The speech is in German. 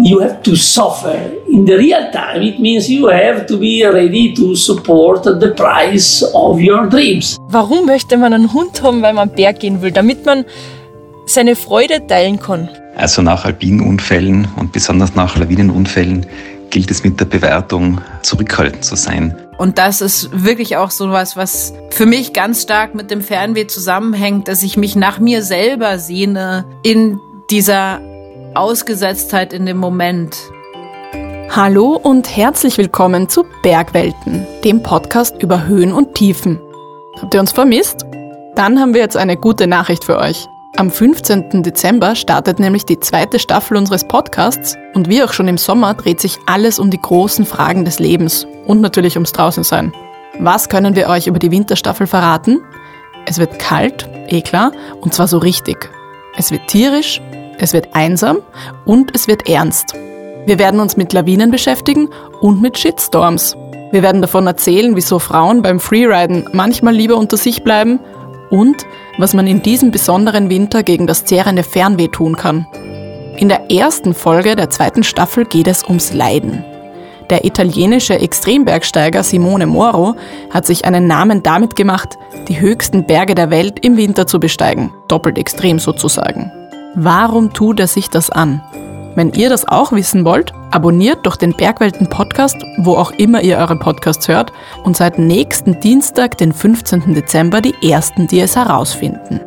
You have to suffer in the real time. It means you have to be ready to support the price of your dreams. Warum möchte man einen Hund haben, weil man Berg gehen will? Damit man seine Freude teilen kann. Also nach Alpinunfällen und besonders nach Lawinenunfällen gilt es mit der Bewertung zurückhaltend zu sein. Und das ist wirklich auch so was, was für mich ganz stark mit dem Fernweh zusammenhängt, dass ich mich nach mir selber sehne in dieser Ausgesetztheit in dem Moment. Hallo und herzlich willkommen zu Bergwelten, dem Podcast über Höhen und Tiefen. Habt ihr uns vermisst? Dann haben wir jetzt eine gute Nachricht für euch. Am 15. Dezember startet nämlich die zweite Staffel unseres Podcasts und wie auch schon im Sommer dreht sich alles um die großen Fragen des Lebens und natürlich ums Draußensein. Was können wir euch über die Winterstaffel verraten? Es wird kalt, eh klar, und zwar so richtig. Es wird tierisch, es wird einsam und es wird ernst. Wir werden uns mit Lawinen beschäftigen und mit Shitstorms. Wir werden davon erzählen, wieso Frauen beim Freeriden manchmal lieber unter sich bleiben und was man in diesem besonderen Winter gegen das zehrende Fernweh tun kann. In der ersten Folge der zweiten Staffel geht es ums Leiden. Der italienische Extrembergsteiger Simone Moro hat sich einen Namen damit gemacht, die höchsten Berge der Welt im Winter zu besteigen, doppelt extrem sozusagen. Warum tut er sich das an? Wenn ihr das auch wissen wollt, abonniert doch den Bergwelten Podcast, wo auch immer ihr eure Podcasts hört, und seid nächsten Dienstag, den 15. Dezember, die Ersten, die es herausfinden.